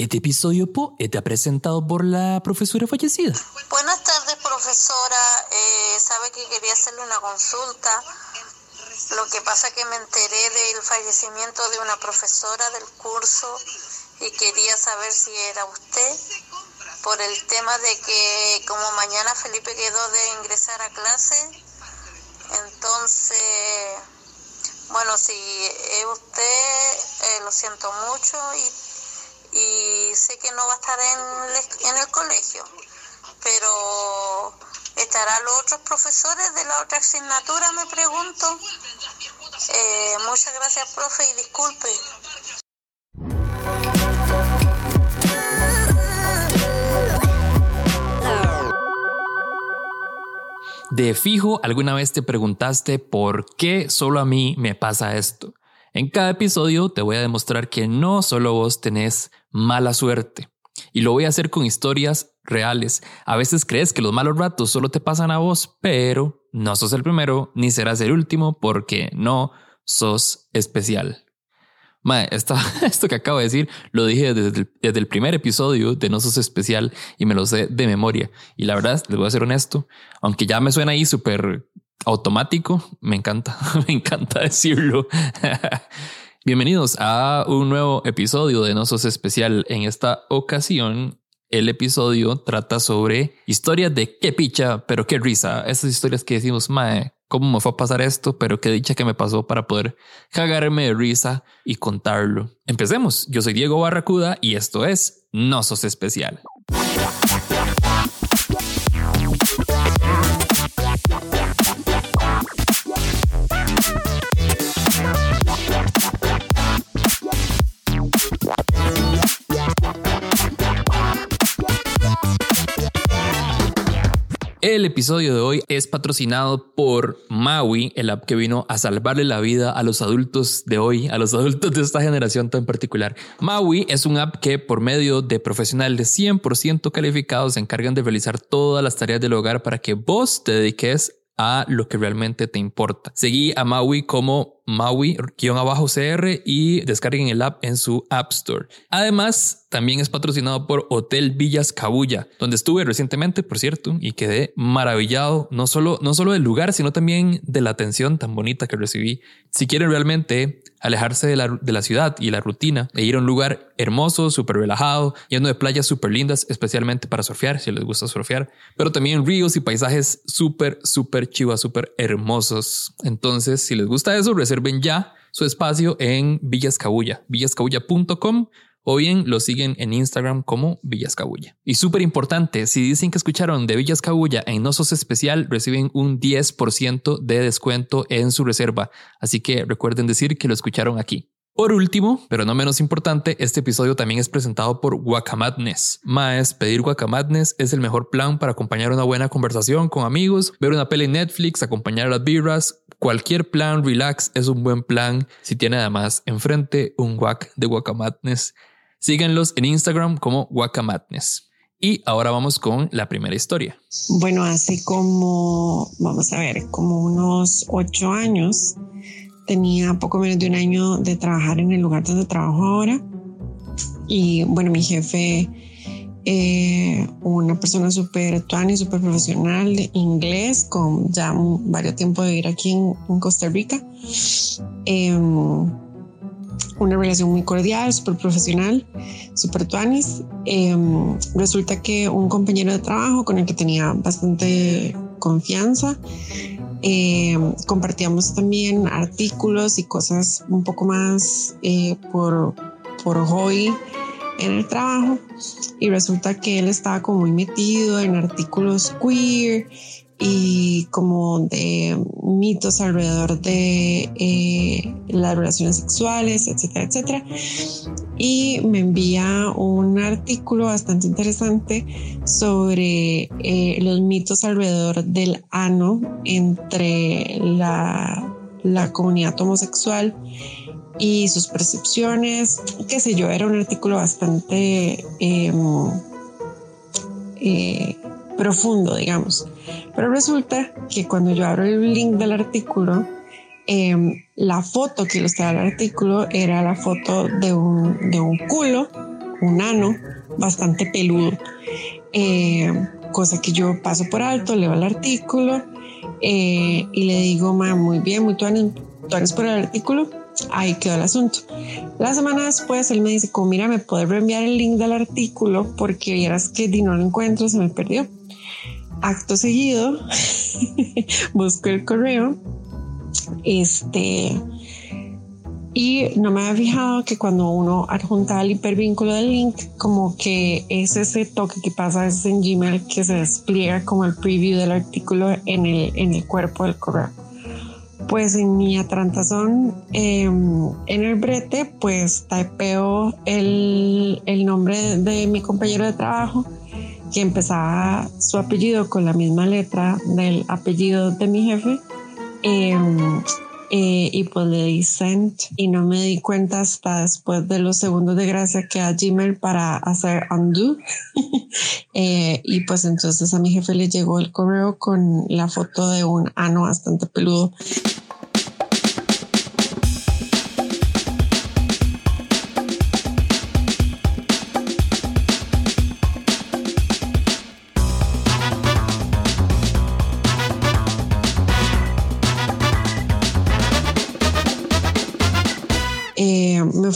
Este episodio po está presentado por la profesora fallecida. Buenas tardes, profesora. Eh, sabe que quería hacerle una consulta. Lo que pasa que me enteré del fallecimiento de una profesora del curso y quería saber si era usted por el tema de que como mañana Felipe quedó de ingresar a clase, entonces, bueno, si es usted, eh, lo siento mucho y, y, sé que no va a estar en, en el colegio, pero ¿estarán los otros profesores de la otra asignatura? Me pregunto. Eh, muchas gracias, profe, y disculpe. De fijo, alguna vez te preguntaste por qué solo a mí me pasa esto. En cada episodio te voy a demostrar que no solo vos tenés mala suerte. Y lo voy a hacer con historias reales. A veces crees que los malos ratos solo te pasan a vos, pero no sos el primero ni serás el último porque no sos especial. Mae, esto, esto que acabo de decir lo dije desde el, primer episodio de No Sos Especial y me lo sé de memoria. Y la verdad, les voy a ser honesto, aunque ya me suena ahí súper automático, me encanta, me encanta decirlo. Bienvenidos a un nuevo episodio de No Sos Especial. En esta ocasión, el episodio trata sobre historias de qué picha, pero qué risa. Esas historias que decimos, mae, cómo me fue a pasar esto, pero qué dicha que me pasó para poder cagarme de risa y contarlo. Empecemos. Yo soy Diego Barracuda y esto es No Sos Especial. El episodio de hoy es patrocinado por Maui, el app que vino a salvarle la vida a los adultos de hoy, a los adultos de esta generación tan particular. Maui es un app que por medio de profesionales 100% calificados se encargan de realizar todas las tareas del hogar para que vos te dediques a lo que realmente te importa. Seguí a Maui como Maui-CR y descarguen el app en su App Store. Además, también es patrocinado por Hotel Villas Cabulla, donde estuve recientemente, por cierto, y quedé maravillado, no solo, no solo del lugar, sino también de la atención tan bonita que recibí. Si quieren realmente alejarse de la, de la ciudad y la rutina e ir a un lugar hermoso, súper relajado, lleno de playas súper lindas, especialmente para surfear, si les gusta surfear, pero también ríos y paisajes súper, súper chivas, súper hermosos. Entonces, si les gusta eso, reserven ya su espacio en Villascabulla, villascabulla.com o bien lo siguen en Instagram como Villascabulla. Y súper importante, si dicen que escucharon de Villascabulla en Nosos Especial, reciben un 10% de descuento en su reserva. Así que recuerden decir que lo escucharon aquí. Por último, pero no menos importante, este episodio también es presentado por Guacamadness. Más, pedir Guacamadness es el mejor plan para acompañar una buena conversación con amigos, ver una peli en Netflix, acompañar a las birras. Cualquier plan relax es un buen plan si tiene además enfrente un guac de Guacamadness. Síganlos en Instagram como Guacamadness. Y ahora vamos con la primera historia. Bueno, hace como, vamos a ver, como unos ocho años tenía poco menos de un año de trabajar en el lugar donde trabajo ahora. Y bueno, mi jefe, eh, una persona súper y súper profesional, inglés, con ya varios tiempo de vivir aquí en, Costa Rica. Em, una relación muy cordial, súper profesional, súper tuanis. Em, resulta que un compañero de trabajo con el que tenía bastante confianza eh, compartíamos también artículos y cosas un poco más eh, por, por hobby en el trabajo y resulta que él estaba como muy metido en artículos queer y como de mitos alrededor de eh, las relaciones sexuales, etcétera, etcétera. Y me envía un artículo bastante interesante sobre eh, los mitos alrededor del ano entre la, la comunidad homosexual y sus percepciones, qué sé yo, era un artículo bastante em, eh, profundo, digamos. Pero resulta que cuando yo abro el link del artículo, em, la foto que ilustraba el artículo era la foto de un, de un culo un ano bastante peludo. Eh, cosa que yo paso por alto, leo el artículo eh, y le digo, ma, muy bien, muy tú eres por el artículo. Ahí quedó el asunto. La semana después él me dice, como mira, me puedes reenviar el link del artículo porque vieras que no lo encuentro, se me perdió. Acto seguido, busco el correo. Este, y no me había fijado que cuando uno adjunta el hipervínculo del link, como que es ese toque que pasa es en Gmail que se despliega como el preview del artículo en el, en el cuerpo del correo. Pues en mi atrantazón, em, en el brete, pues typeo el, el nombre de mi compañero de trabajo que empezaba su apellido con la misma letra del apellido de mi jefe. Eh, eh, y pues le di send y no me di cuenta hasta después de los segundos de gracia que a Gmail para hacer undo. eh, y pues entonces a mi jefe le llegó el correo con la foto de un ano bastante peludo.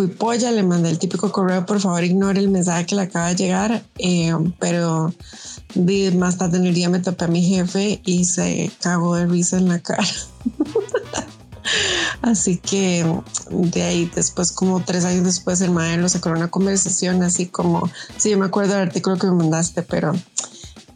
Fui polla, le mandé el típico correo, por favor ignore el mensaje que le acaba de llegar, eh, pero más tarde en el día me topé a mi jefe y se cagó de risa en la cara. Así que de ahí después, como tres años después, el maestro sacó una conversación así como, sí, yo me acuerdo del artículo que me mandaste, pero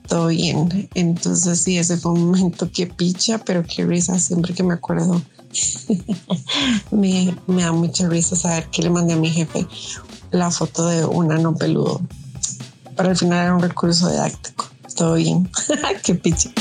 todo bien. Entonces sí, ese fue un momento que picha, pero qué risa siempre que me acuerdo me, da mucha risa saber que le mandé a mi jefe la foto de un ano peludo. Pero al final era un recurso didáctico. Todo bien. Qué piche.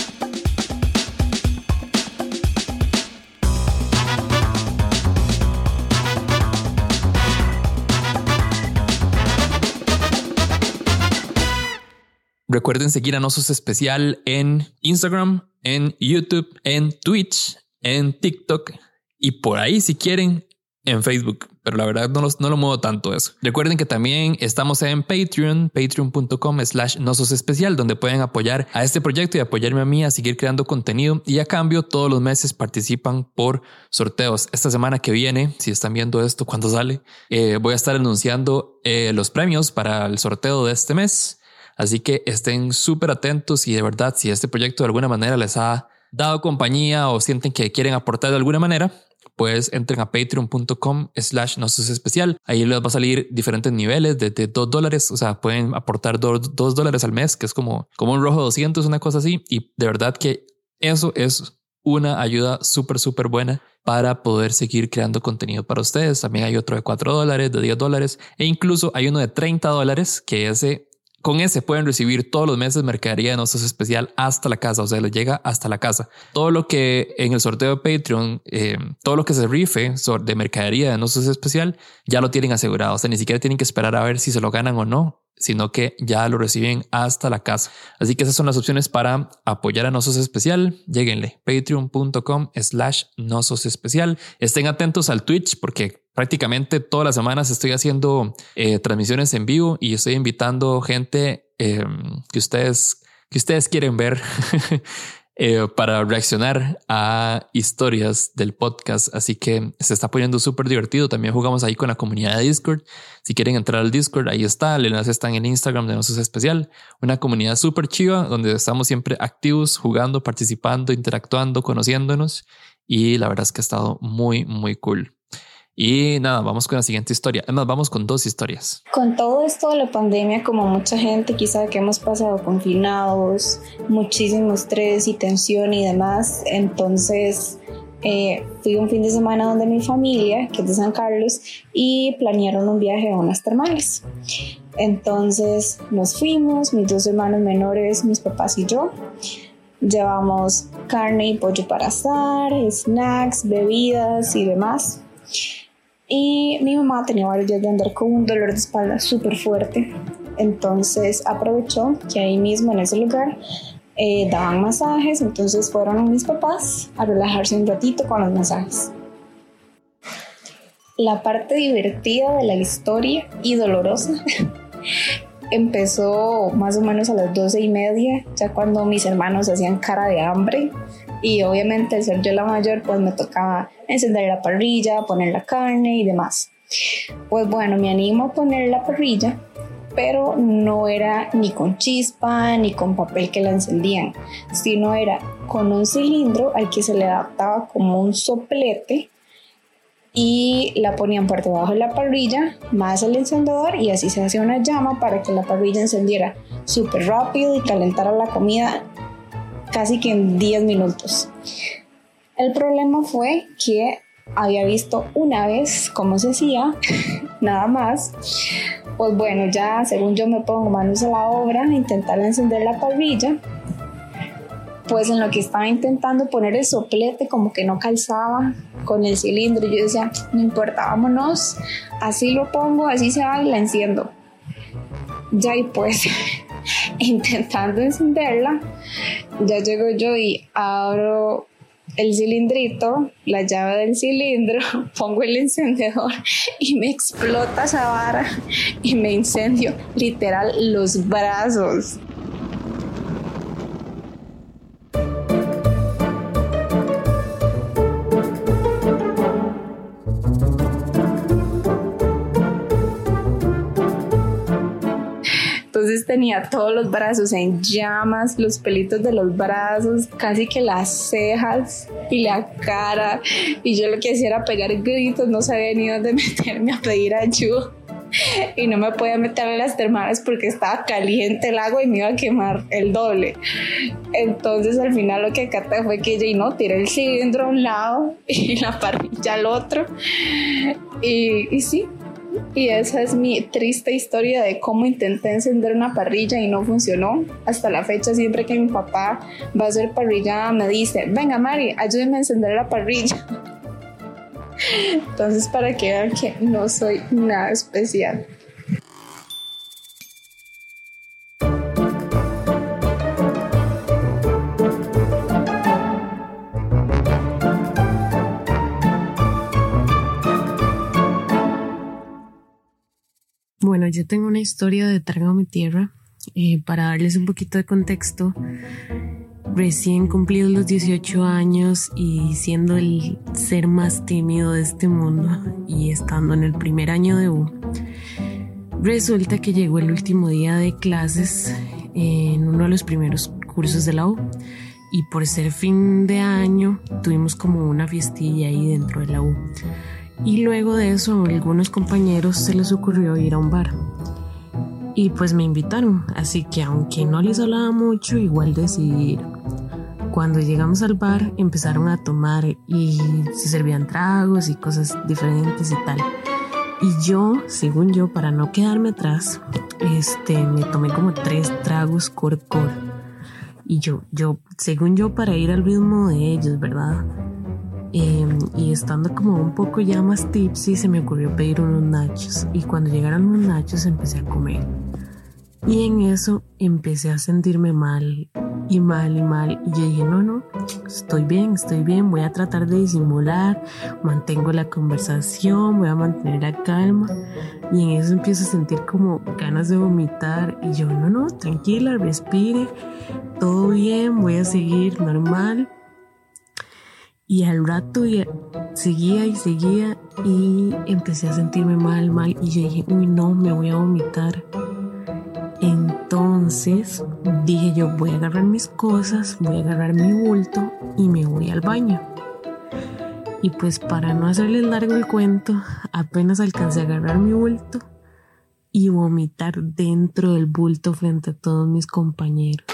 Recuerden seguir a Nosos Especial en Instagram, en YouTube, en Twitch en TikTok y por ahí si quieren en Facebook, pero la verdad no, no lo muevo tanto eso. Recuerden que también estamos en Patreon, patreon.com slash nosos especial, donde pueden apoyar a este proyecto y apoyarme a mí a seguir creando contenido y a cambio todos los meses participan por sorteos. Esta semana que viene, si están viendo esto cuando sale, eh, voy a estar anunciando eh, los premios para el sorteo de este mes. Así que estén súper atentos y de verdad, si este proyecto de alguna manera les ha dado compañía o sienten que quieren aportar de alguna manera, pues entren a patreon.com slash nosos especial. Ahí les va a salir diferentes niveles de, dos dólares. O sea, pueden aportar dos, dólares al mes, que es como, como un rojo 200, una cosa así. Y de verdad que eso es una ayuda súper, súper buena para poder seguir creando contenido para ustedes. También hay otro de 4 dólares, de 10 dólares e incluso hay uno de 30 dólares que ese con ese pueden recibir todos los meses mercadería de nosotros especial hasta la casa, o sea, les llega hasta la casa. Todo lo que en el sorteo de Patreon, eh, todo lo que se rife de mercadería de nosotros especial, ya lo tienen asegurado. O sea, ni siquiera tienen que esperar a ver si se lo ganan o no, sino que ya lo reciben hasta la casa. Así que esas son las opciones para apoyar a Nosos Especial. Lleguenle patreon.com slash Nosos Especial. Estén atentos al Twitch porque prácticamente todas las semanas estoy haciendo eh, transmisiones en vivo y estoy invitando gente em, que ustedes que ustedes quieren ver Eh, para reaccionar a historias del podcast. Así que se está poniendo súper divertido. También jugamos ahí con la comunidad de Discord. Si quieren entrar al Discord, ahí está. El enlace está en Instagram de Nosotros Especial. Una comunidad súper chiva donde estamos siempre activos, jugando, participando, interactuando, conociéndonos. Y la verdad es que ha estado muy, muy cool. Y nada, vamos con la siguiente historia. Además, vamos con dos historias. Con todo esto de la pandemia, como mucha gente quizá que hemos pasado confinados, muchísimo estrés y tensión y demás, entonces eh, fui un fin de semana donde mi familia, que es de San Carlos, y planearon un viaje a unas termales. Entonces nos fuimos, mis dos hermanos menores, mis papás y yo. Llevamos carne y pollo para asar, snacks, bebidas y demás. Y mi mamá tenía varios días de andar con un dolor de espalda súper fuerte. Entonces aprovechó que ahí mismo en ese lugar eh, daban masajes. Entonces fueron mis papás a relajarse un ratito con los masajes. La parte divertida de la historia y dolorosa empezó más o menos a las doce y media, ya cuando mis hermanos hacían cara de hambre y obviamente al ser yo la mayor pues me tocaba encender la parrilla, poner la carne y demás. Pues bueno, me animo a poner la parrilla, pero no era ni con chispa ni con papel que la encendían, sino era con un cilindro al que se le adaptaba como un soplete y la ponían por debajo de la parrilla, más el encendedor y así se hacía una llama para que la parrilla encendiera súper rápido y calentara la comida casi que en 10 minutos. El problema fue que había visto una vez cómo se hacía, nada más. Pues bueno, ya según yo me pongo manos a la obra, intentar encender la parrilla pues en lo que estaba intentando poner el soplete como que no calzaba con el cilindro. Yo decía, no importa, vámonos, así lo pongo, así se va y la enciendo. Ya y pues intentando encenderla, ya llego yo y abro el cilindrito, la llave del cilindro, pongo el encendedor y me explota esa vara y me incendio literal los brazos. Tenía todos los brazos en llamas, los pelitos de los brazos, casi que las cejas y la cara. Y yo lo que hacía era pegar gritos, no sabía ni dónde meterme a pedir ayuda. Y no me podía meter en las termales porque estaba caliente el agua y me iba a quemar el doble. Entonces al final lo que acaté fue que yo no tiré el cilindro a un lado y la parrilla al otro. Y, y sí, y esa es mi triste historia de cómo intenté encender una parrilla y no funcionó. Hasta la fecha, siempre que mi papá va a hacer parrilla, me dice, venga Mari, ayúdeme a encender la parrilla. Entonces, para que vean que no soy nada especial. Bueno, yo tengo una historia de Trágame Tierra. Eh, para darles un poquito de contexto, recién cumplidos los 18 años y siendo el ser más tímido de este mundo y estando en el primer año de U, resulta que llegó el último día de clases en uno de los primeros cursos de la U y por ser fin de año tuvimos como una fiestilla ahí dentro de la U. Y luego de eso, a algunos compañeros se les ocurrió ir a un bar. Y pues me invitaron, así que aunque no les hablaba mucho, igual decidí ir. Cuando llegamos al bar, empezaron a tomar y se servían tragos y cosas diferentes y tal. Y yo, según yo, para no quedarme atrás, este, me tomé como tres tragos cor cor. Y yo, yo, según yo, para ir al ritmo de ellos, ¿verdad? Em, y estando como un poco ya más tipsy, se me ocurrió pedir unos nachos. Y cuando llegaron los nachos, empecé a comer. Y en eso empecé a sentirme mal y mal y mal. Y yo dije, no, no, estoy bien, estoy bien, voy a tratar de disimular, mantengo la conversación, voy a mantener la calma. Y en eso empiezo a sentir como ganas de vomitar. Y yo, no, no, tranquila, respire, todo bien, voy a seguir normal. Y al rato seguía y seguía y empecé a sentirme mal, mal. Y yo dije, uy, no, me voy a vomitar. Entonces dije yo, voy a agarrar mis cosas, voy a agarrar mi bulto y me voy al baño. Y pues para no hacerles largo el cuento, apenas alcancé a agarrar mi bulto y vomitar dentro del bulto frente a todos mis compañeros.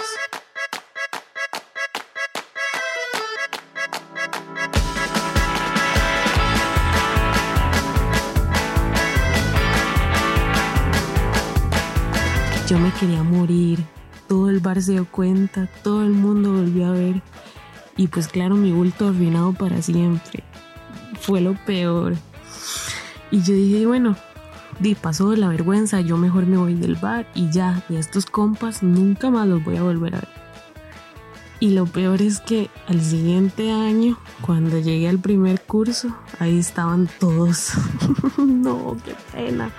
Yo me quería morir. Todo el bar se dio cuenta, todo el mundo volvió a ver. Y pues claro, mi bulto arruinado para siempre. Fue lo peor. Y yo dije, bueno, di pasó la vergüenza, yo mejor me voy del bar y ya, y estos compas nunca más los voy a volver a ver. Y lo peor es que al siguiente año, cuando llegué al primer curso, ahí estaban todos. no, qué pena.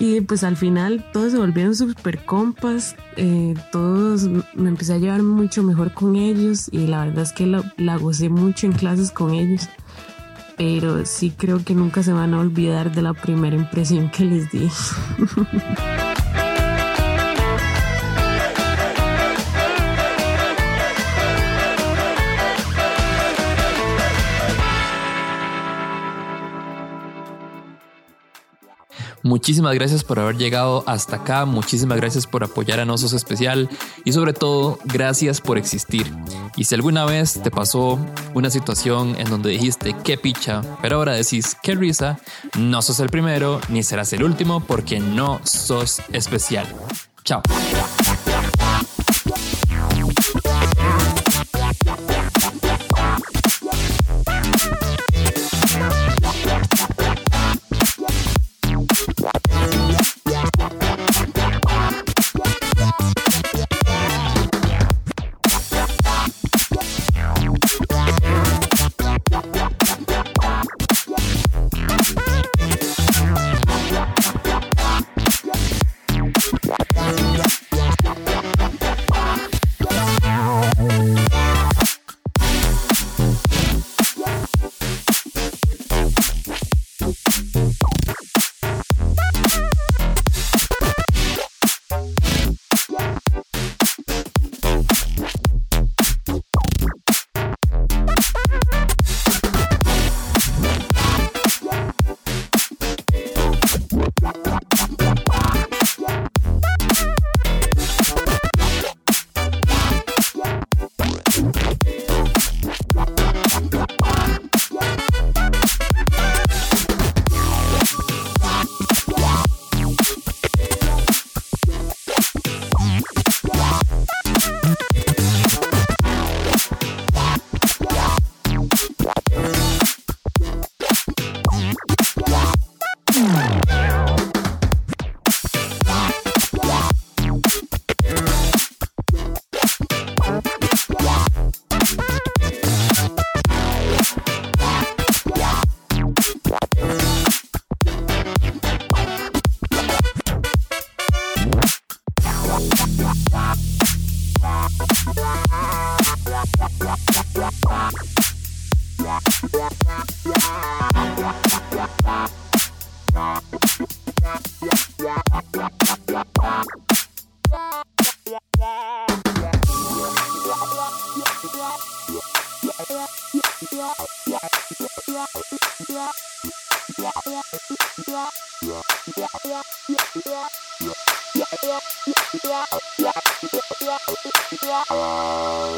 Y pues al final todos se volvieron súper compas, eh, todos me empecé a llevar mucho mejor con ellos y la verdad es que la gocé mucho en clases con ellos. Pero sí creo que nunca se van a olvidar de la primera impresión que les di. Muchísimas gracias por haber llegado hasta acá, muchísimas gracias por apoyar a Nosos Especial y sobre todo gracias por existir. Y si alguna vez te pasó una situación en donde dijiste qué picha, pero ahora decís qué risa, no sos el primero ni serás el último porque no sos especial. Chao. Yeah.